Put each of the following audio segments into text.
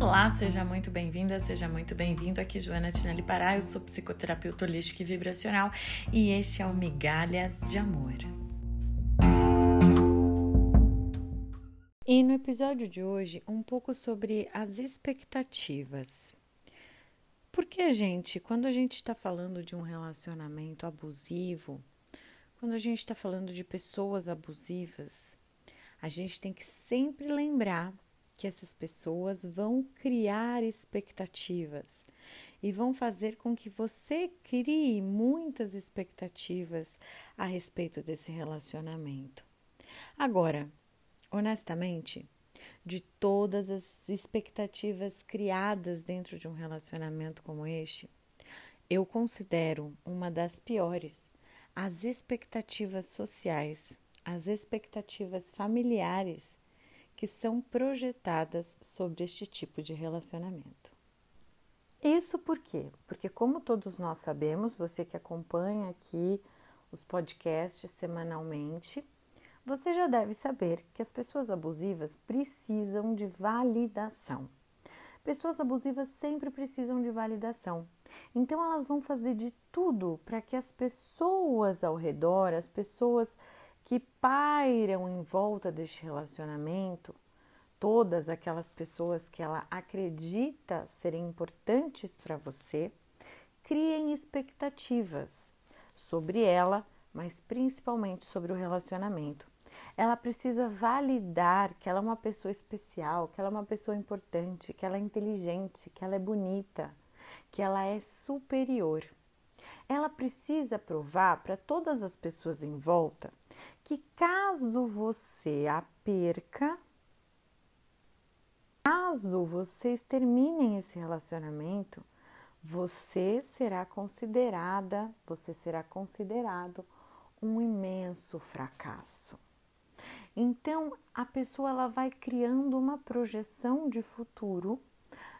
Olá, seja muito bem-vinda, seja muito bem-vindo. Aqui Joana Tinelli Pará, eu sou psicoterapeuta holística e vibracional e este é o Migalhas de Amor. E no episódio de hoje, um pouco sobre as expectativas. Porque, gente, quando a gente está falando de um relacionamento abusivo, quando a gente está falando de pessoas abusivas, a gente tem que sempre lembrar que essas pessoas vão criar expectativas e vão fazer com que você crie muitas expectativas a respeito desse relacionamento. Agora, honestamente, de todas as expectativas criadas dentro de um relacionamento como este, eu considero uma das piores as expectativas sociais, as expectativas familiares que são projetadas sobre este tipo de relacionamento. Isso por quê? Porque, como todos nós sabemos, você que acompanha aqui os podcasts semanalmente, você já deve saber que as pessoas abusivas precisam de validação. Pessoas abusivas sempre precisam de validação. Então, elas vão fazer de tudo para que as pessoas ao redor, as pessoas que pairam em volta deste relacionamento, todas aquelas pessoas que ela acredita serem importantes para você, criem expectativas sobre ela, mas principalmente sobre o relacionamento. Ela precisa validar que ela é uma pessoa especial, que ela é uma pessoa importante, que ela é inteligente, que ela é bonita, que ela é superior. Ela precisa provar para todas as pessoas em volta que caso você a perca, caso vocês terminem esse relacionamento, você será considerada, você será considerado um imenso fracasso. Então, a pessoa ela vai criando uma projeção de futuro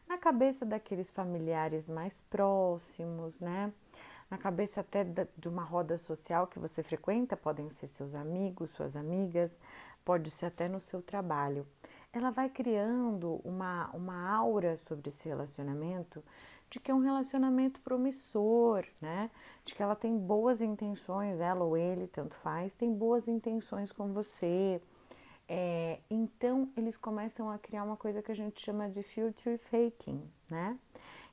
na cabeça daqueles familiares mais próximos, né? Na cabeça até de uma roda social que você frequenta, podem ser seus amigos, suas amigas, pode ser até no seu trabalho. Ela vai criando uma, uma aura sobre esse relacionamento de que é um relacionamento promissor, né? De que ela tem boas intenções, ela ou ele, tanto faz, tem boas intenções com você. É, então eles começam a criar uma coisa que a gente chama de future faking, né?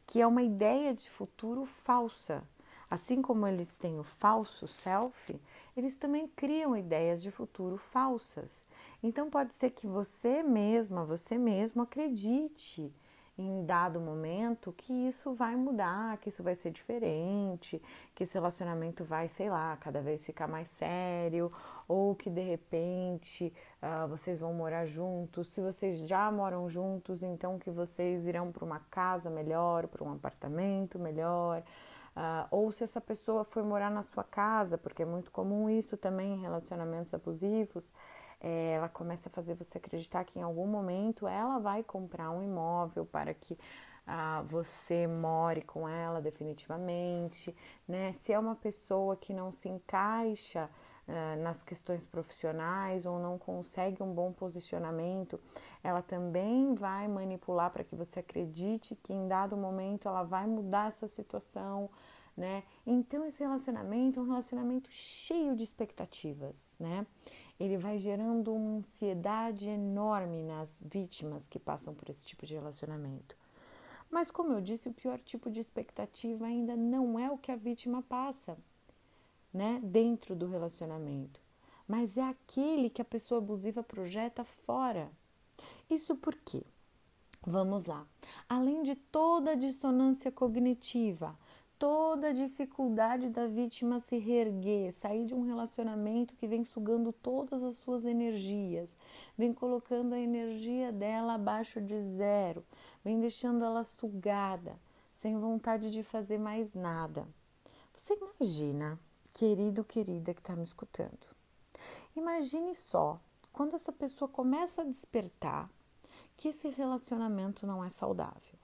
Que é uma ideia de futuro falsa, Assim como eles têm o falso self, eles também criam ideias de futuro falsas. Então pode ser que você mesma, você mesmo acredite em dado momento que isso vai mudar, que isso vai ser diferente, que esse relacionamento vai, sei lá, cada vez ficar mais sério, ou que de repente uh, vocês vão morar juntos. Se vocês já moram juntos, então que vocês irão para uma casa melhor, para um apartamento melhor. Uh, ou se essa pessoa foi morar na sua casa, porque é muito comum isso também em relacionamentos abusivos, é, ela começa a fazer você acreditar que em algum momento ela vai comprar um imóvel para que uh, você more com ela definitivamente, né? Se é uma pessoa que não se encaixa uh, nas questões profissionais ou não consegue um bom posicionamento, ela também vai manipular para que você acredite que em dado momento ela vai mudar essa situação, né? Então esse relacionamento é um relacionamento cheio de expectativas, né? Ele vai gerando uma ansiedade enorme nas vítimas que passam por esse tipo de relacionamento. Mas como eu disse, o pior tipo de expectativa ainda não é o que a vítima passa, né, dentro do relacionamento, mas é aquele que a pessoa abusiva projeta fora. Isso por quê? Vamos lá. Além de toda a dissonância cognitiva, toda a dificuldade da vítima se reerguer, sair de um relacionamento que vem sugando todas as suas energias, vem colocando a energia dela abaixo de zero, vem deixando ela sugada, sem vontade de fazer mais nada. Você imagina, querido, querida que está me escutando, imagine só quando essa pessoa começa a despertar que esse relacionamento não é saudável.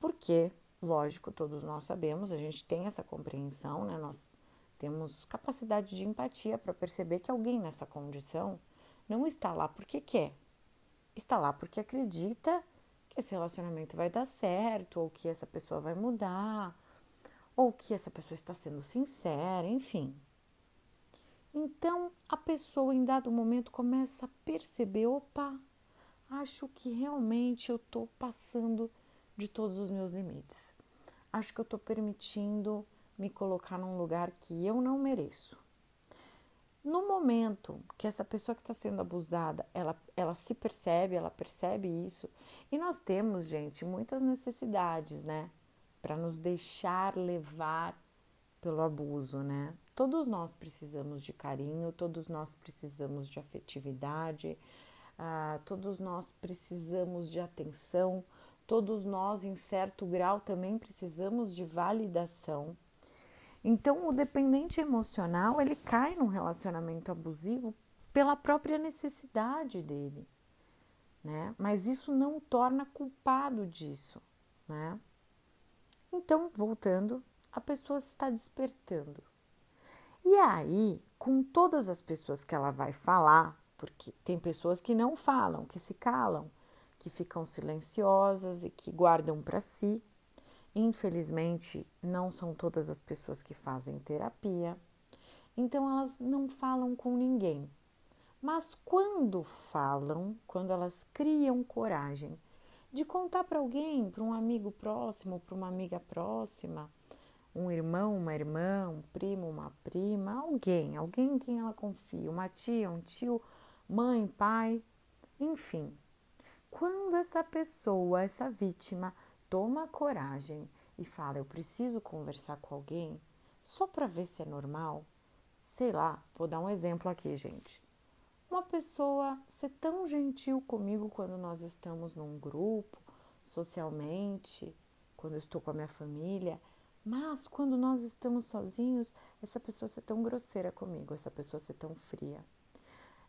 Por quê? Lógico, todos nós sabemos, a gente tem essa compreensão, né? Nós temos capacidade de empatia para perceber que alguém nessa condição não está lá porque quer, está lá porque acredita que esse relacionamento vai dar certo, ou que essa pessoa vai mudar, ou que essa pessoa está sendo sincera, enfim. Então a pessoa em dado momento começa a perceber: opa, acho que realmente eu estou passando de todos os meus limites. Acho que eu estou permitindo me colocar num lugar que eu não mereço. No momento que essa pessoa que está sendo abusada, ela, ela se percebe, ela percebe isso, e nós temos, gente, muitas necessidades, né, para nos deixar levar pelo abuso, né? Todos nós precisamos de carinho, todos nós precisamos de afetividade, uh, todos nós precisamos de atenção, todos nós, em certo grau, também precisamos de validação. Então, o dependente emocional ele cai num relacionamento abusivo pela própria necessidade dele, né? Mas isso não o torna culpado disso, né? Então, voltando, a pessoa está despertando. E aí, com todas as pessoas que ela vai falar, porque tem pessoas que não falam, que se calam, que ficam silenciosas e que guardam para si, Infelizmente, não são todas as pessoas que fazem terapia, então elas não falam com ninguém. Mas quando falam, quando elas criam coragem de contar para alguém, para um amigo próximo, para uma amiga próxima, um irmão, uma irmã, um primo, uma prima, alguém, alguém em quem ela confia, uma tia, um tio, mãe, pai, enfim. Quando essa pessoa, essa vítima, toma coragem e fala: Eu preciso conversar com alguém só para ver se é normal. Sei lá, vou dar um exemplo aqui, gente. Uma pessoa ser tão gentil comigo quando nós estamos num grupo, socialmente, quando eu estou com a minha família, mas quando nós estamos sozinhos, essa pessoa ser tão grosseira comigo, essa pessoa ser tão fria.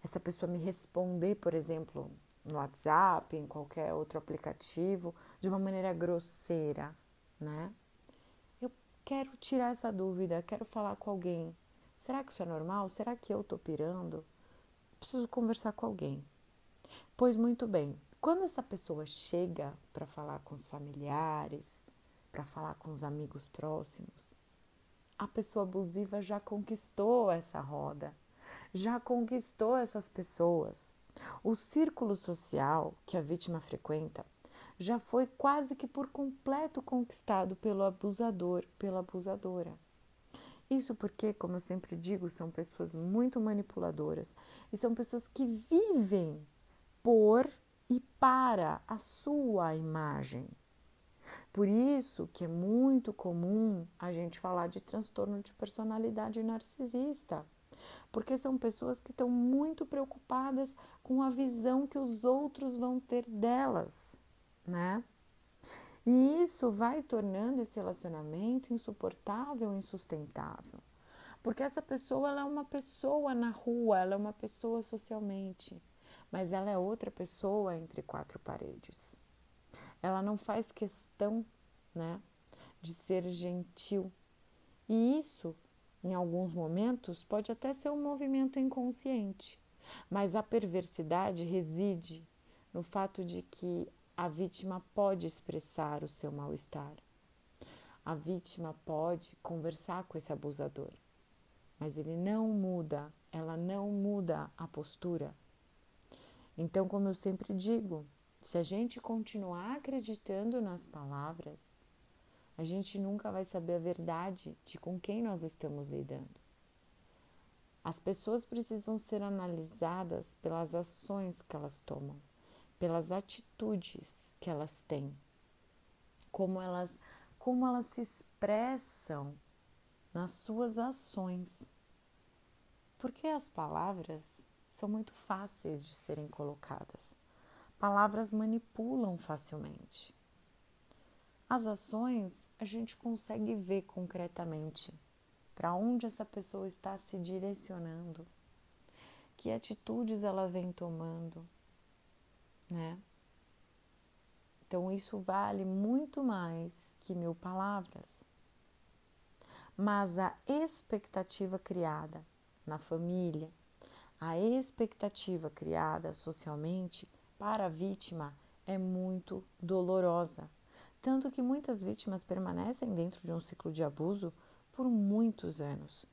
Essa pessoa me responder, por exemplo, no WhatsApp, em qualquer outro aplicativo, de uma maneira grosseira, né? Eu quero tirar essa dúvida, quero falar com alguém. Será que isso é normal? Será que eu tô pirando? Preciso conversar com alguém. Pois muito bem, quando essa pessoa chega para falar com os familiares, para falar com os amigos próximos, a pessoa abusiva já conquistou essa roda, já conquistou essas pessoas. O círculo social que a vítima frequenta já foi quase que por completo conquistado pelo abusador, pela abusadora. Isso porque, como eu sempre digo, são pessoas muito manipuladoras e são pessoas que vivem por e para a sua imagem. Por isso que é muito comum a gente falar de transtorno de personalidade narcisista porque são pessoas que estão muito preocupadas com a visão que os outros vão ter delas, né? E isso vai tornando esse relacionamento insuportável, insustentável. Porque essa pessoa ela é uma pessoa na rua, ela é uma pessoa socialmente, mas ela é outra pessoa entre quatro paredes. Ela não faz questão, né, de ser gentil. E isso em alguns momentos, pode até ser um movimento inconsciente, mas a perversidade reside no fato de que a vítima pode expressar o seu mal-estar. A vítima pode conversar com esse abusador, mas ele não muda, ela não muda a postura. Então, como eu sempre digo, se a gente continuar acreditando nas palavras, a gente nunca vai saber a verdade de com quem nós estamos lidando. As pessoas precisam ser analisadas pelas ações que elas tomam, pelas atitudes que elas têm, como elas, como elas se expressam nas suas ações. Porque as palavras são muito fáceis de serem colocadas. Palavras manipulam facilmente. As ações a gente consegue ver concretamente para onde essa pessoa está se direcionando, que atitudes ela vem tomando, né? Então isso vale muito mais que mil palavras. Mas a expectativa criada na família, a expectativa criada socialmente para a vítima é muito dolorosa, tanto que muitas vítimas permanecem dentro de um ciclo de abuso por muitos anos.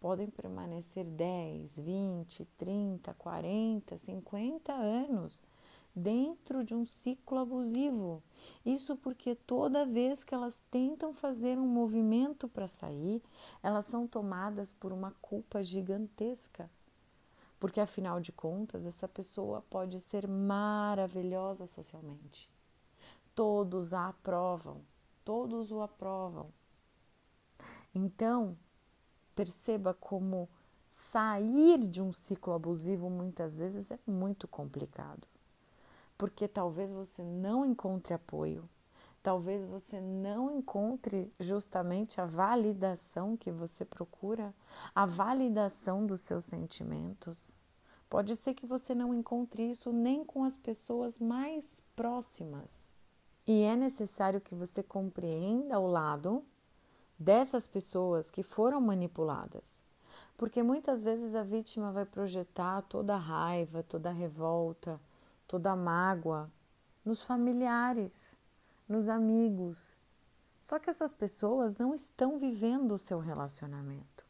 Podem permanecer 10, 20, 30, 40, 50 anos dentro de um ciclo abusivo. Isso porque toda vez que elas tentam fazer um movimento para sair, elas são tomadas por uma culpa gigantesca. Porque afinal de contas, essa pessoa pode ser maravilhosa socialmente. Todos a aprovam, todos o aprovam. Então, perceba como sair de um ciclo abusivo muitas vezes é muito complicado porque talvez você não encontre apoio, talvez você não encontre justamente a validação que você procura, a validação dos seus sentimentos. Pode ser que você não encontre isso nem com as pessoas mais próximas. E é necessário que você compreenda o lado dessas pessoas que foram manipuladas. Porque muitas vezes a vítima vai projetar toda a raiva, toda a revolta, toda a mágoa nos familiares, nos amigos. Só que essas pessoas não estão vivendo o seu relacionamento.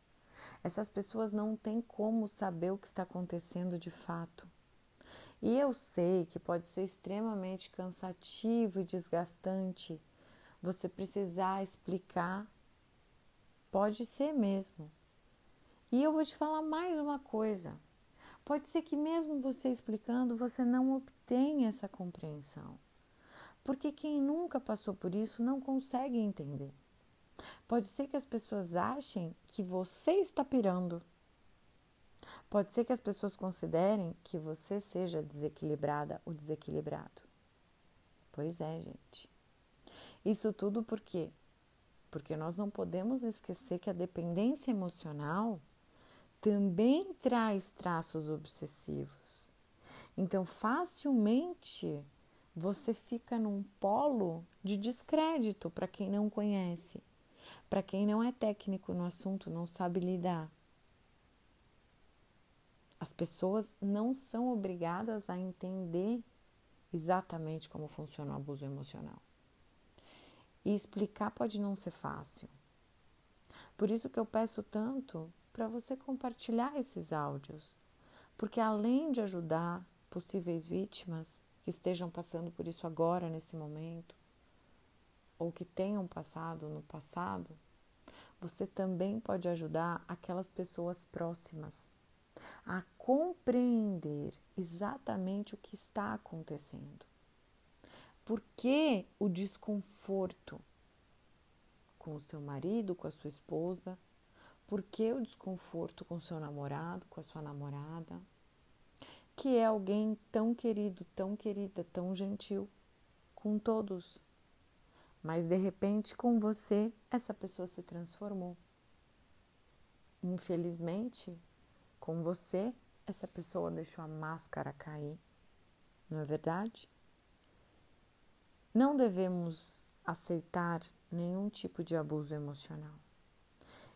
Essas pessoas não têm como saber o que está acontecendo de fato. E eu sei que pode ser extremamente cansativo e desgastante você precisar explicar. Pode ser mesmo. E eu vou te falar mais uma coisa. Pode ser que, mesmo você explicando, você não obtenha essa compreensão. Porque quem nunca passou por isso não consegue entender. Pode ser que as pessoas achem que você está pirando. Pode ser que as pessoas considerem que você seja desequilibrada ou desequilibrado. Pois é, gente. Isso tudo por quê? Porque nós não podemos esquecer que a dependência emocional também traz traços obsessivos. Então, facilmente você fica num polo de descrédito para quem não conhece, para quem não é técnico no assunto, não sabe lidar. As pessoas não são obrigadas a entender exatamente como funciona o abuso emocional. E explicar pode não ser fácil. Por isso que eu peço tanto para você compartilhar esses áudios, porque além de ajudar possíveis vítimas que estejam passando por isso agora, nesse momento, ou que tenham passado no passado, você também pode ajudar aquelas pessoas próximas a compreender exatamente o que está acontecendo. Por que o desconforto com o seu marido, com a sua esposa, por que o desconforto com seu namorado, com a sua namorada? Que é alguém tão querido, tão querida, tão gentil com todos. Mas de repente, com você, essa pessoa se transformou. Infelizmente, com você, essa pessoa deixou a máscara cair. Não é verdade? Não devemos aceitar nenhum tipo de abuso emocional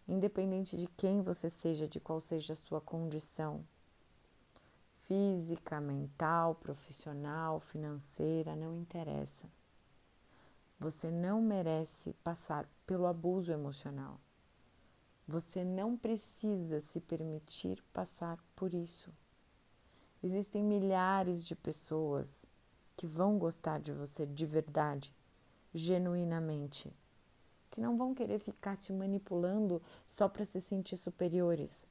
independente de quem você seja, de qual seja a sua condição física, mental, profissional, financeira, não interessa. Você não merece passar pelo abuso emocional. Você não precisa se permitir passar por isso. Existem milhares de pessoas que vão gostar de você de verdade, genuinamente que não vão querer ficar te manipulando só para se sentir superiores.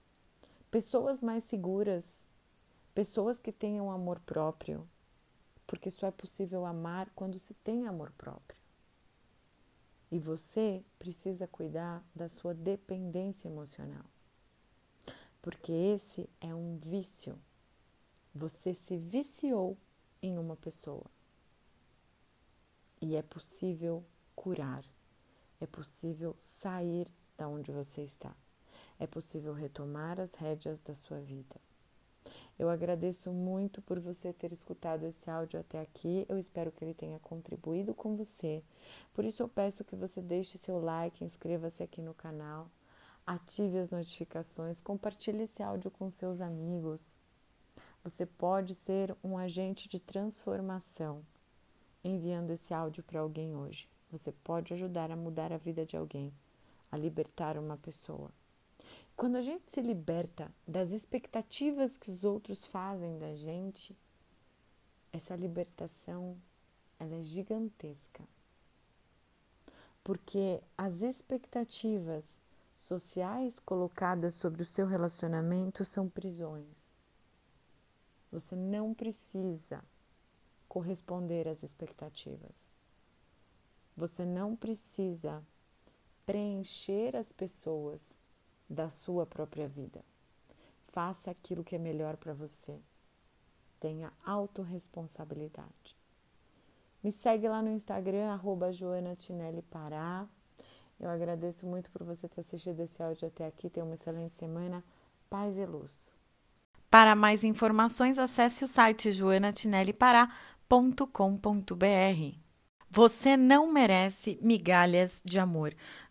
Pessoas mais seguras, pessoas que tenham amor próprio, porque só é possível amar quando se tem amor próprio. E você precisa cuidar da sua dependência emocional, porque esse é um vício. Você se viciou em uma pessoa e é possível curar é possível sair da onde você está. É possível retomar as rédeas da sua vida. Eu agradeço muito por você ter escutado esse áudio até aqui. Eu espero que ele tenha contribuído com você. Por isso eu peço que você deixe seu like, inscreva-se aqui no canal, ative as notificações, compartilhe esse áudio com seus amigos. Você pode ser um agente de transformação enviando esse áudio para alguém hoje. Você pode ajudar a mudar a vida de alguém, a libertar uma pessoa. Quando a gente se liberta das expectativas que os outros fazem da gente, essa libertação ela é gigantesca. Porque as expectativas sociais colocadas sobre o seu relacionamento são prisões. Você não precisa corresponder às expectativas. Você não precisa preencher as pessoas da sua própria vida. Faça aquilo que é melhor para você. Tenha autorresponsabilidade. Me segue lá no Instagram, arroba Joana Tinelli Pará. Eu agradeço muito por você ter assistido esse áudio até aqui. Tenha uma excelente semana. Paz e luz. Para mais informações, acesse o site joanatinellipará.com.br. Você não merece migalhas de amor.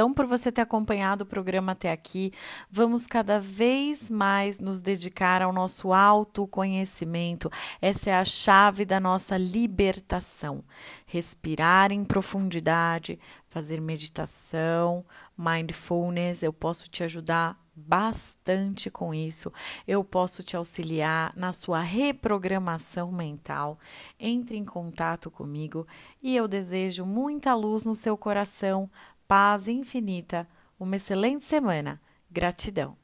gratidão por você ter acompanhado o programa até aqui. Vamos cada vez mais nos dedicar ao nosso autoconhecimento. Essa é a chave da nossa libertação. Respirar em profundidade, fazer meditação, mindfulness. Eu posso te ajudar bastante com isso. Eu posso te auxiliar na sua reprogramação mental. Entre em contato comigo e eu desejo muita luz no seu coração, paz infinita. Uma excelente semana. Gratidão.